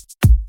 and feel alright.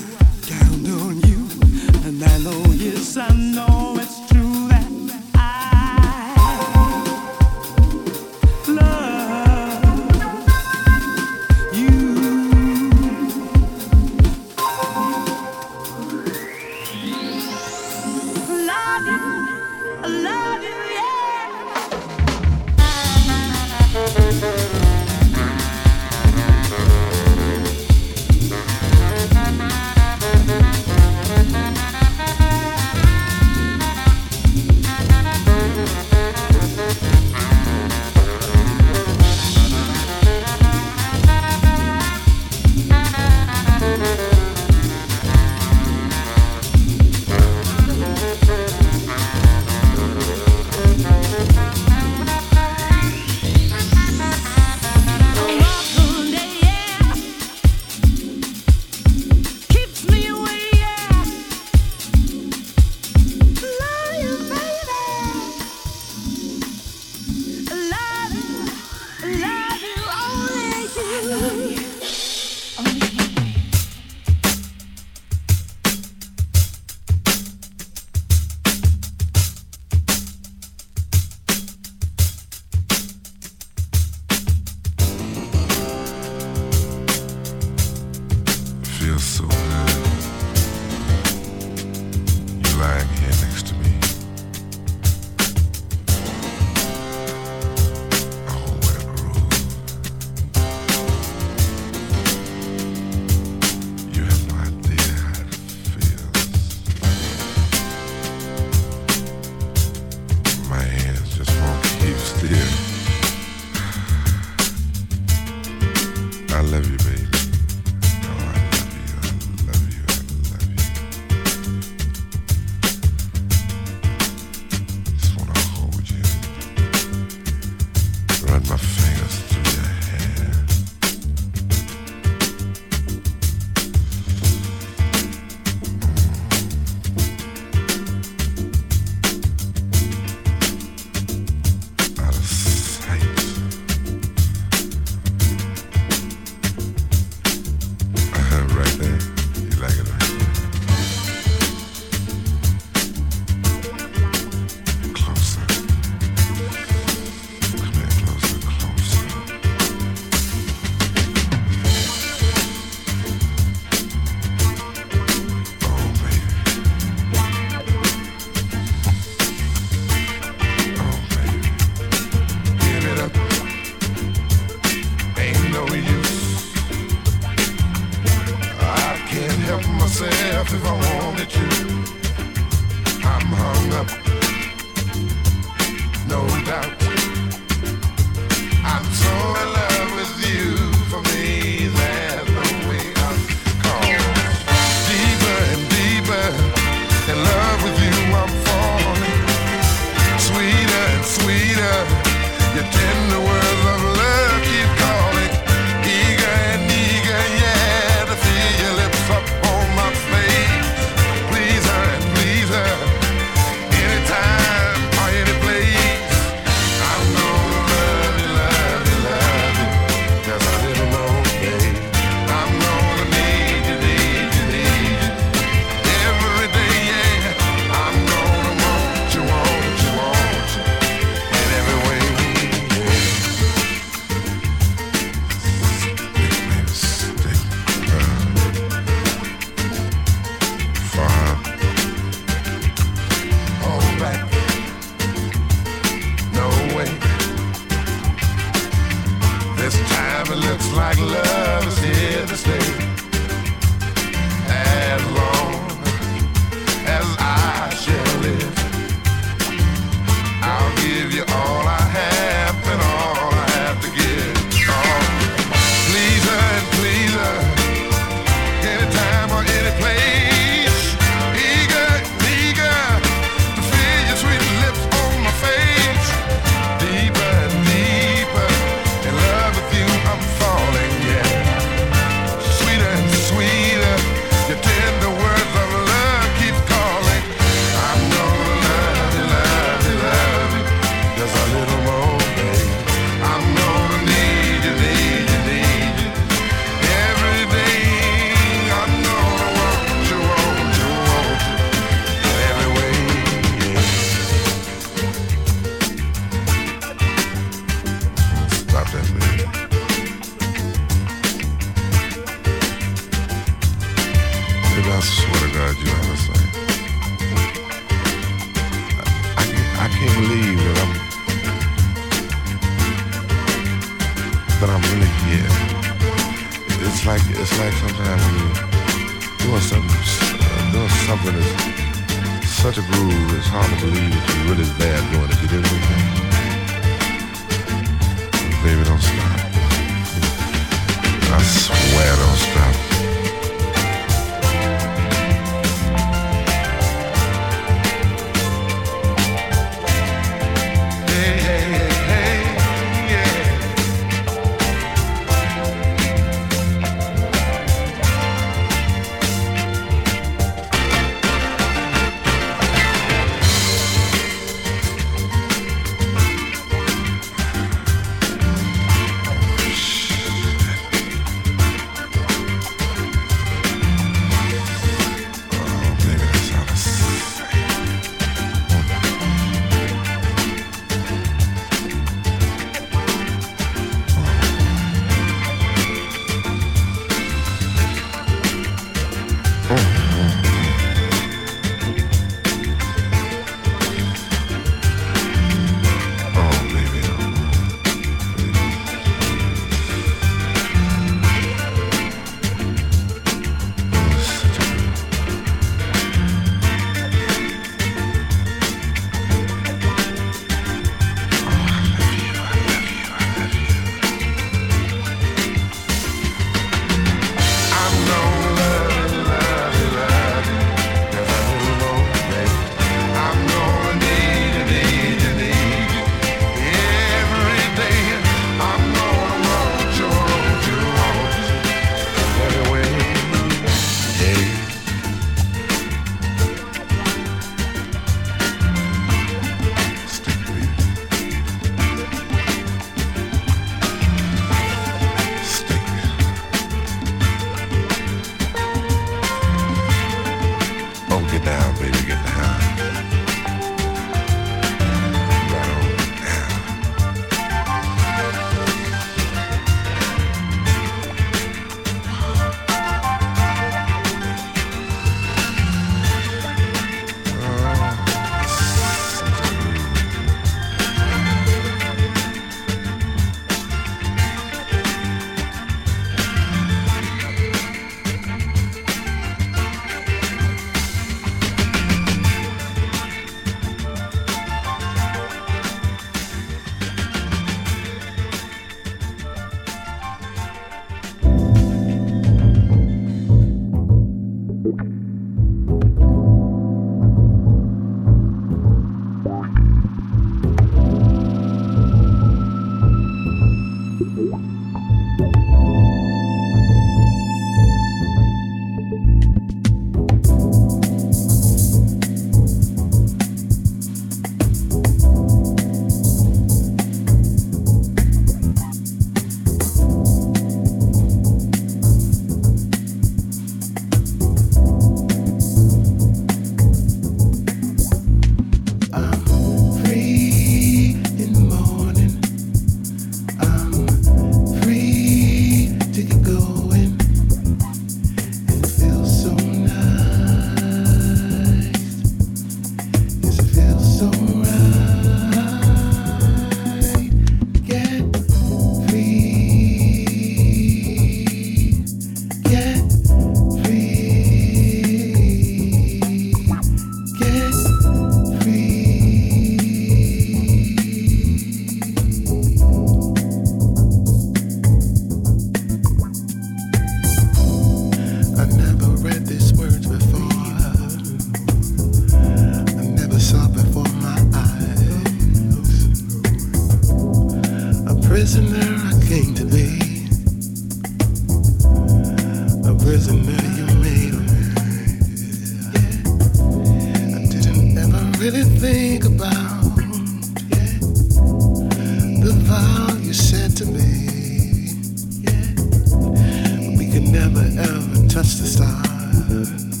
touch the stars.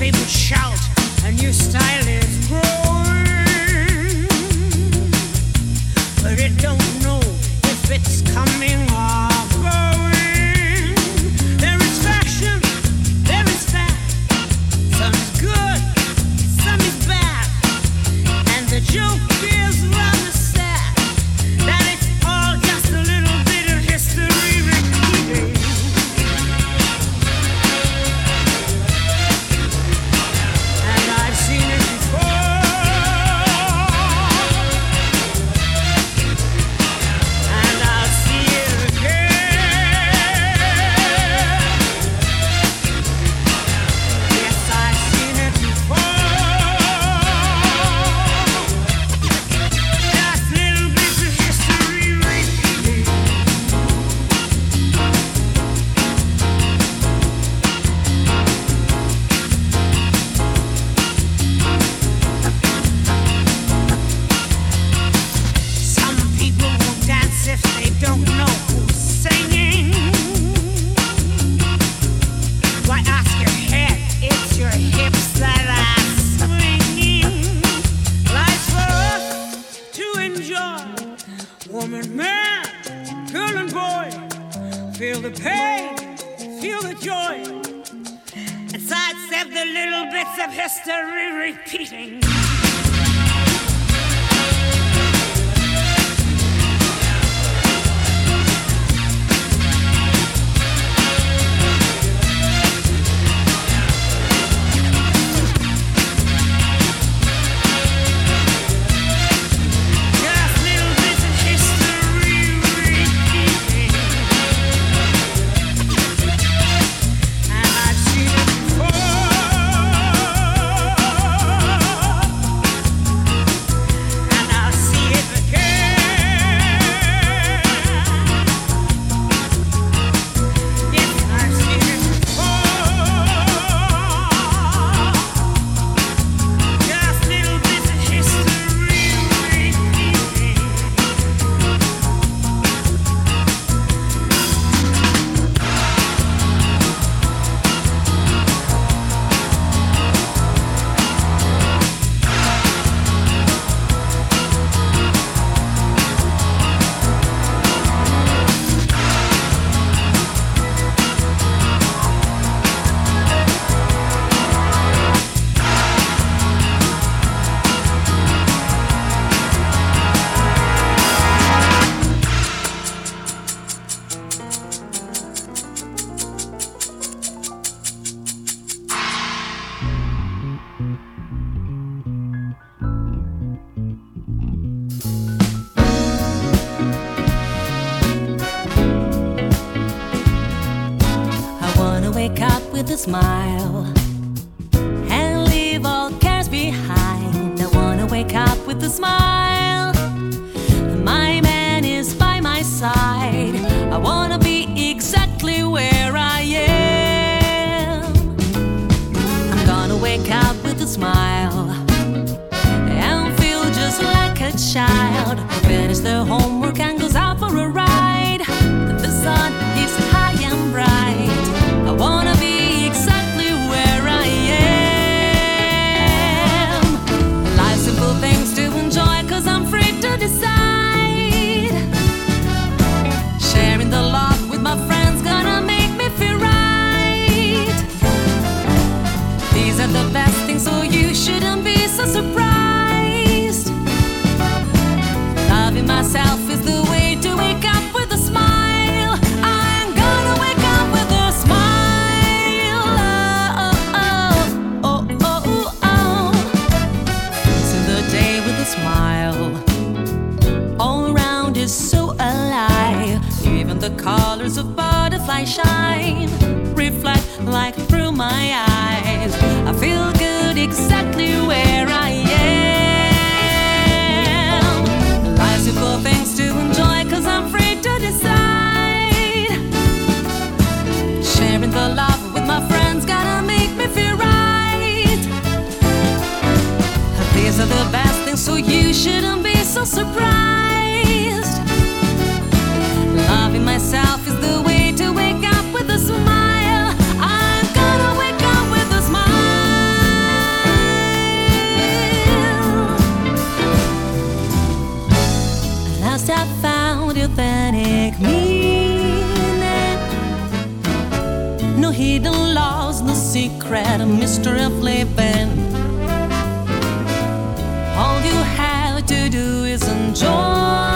Facebook the colors of butterfly shine, reflect like through my eyes. I feel good exactly where I am. Lots of cool things to enjoy, cause I'm free to decide. Sharing the love with my friends, gotta make me feel right. These are the best things, so you shouldn't be so surprised. Myself is the way to wake up with a smile. I'm gonna wake up with a smile. At last I found authentic meaning. No hidden laws, no secret, a mystery of living. All you have to do is enjoy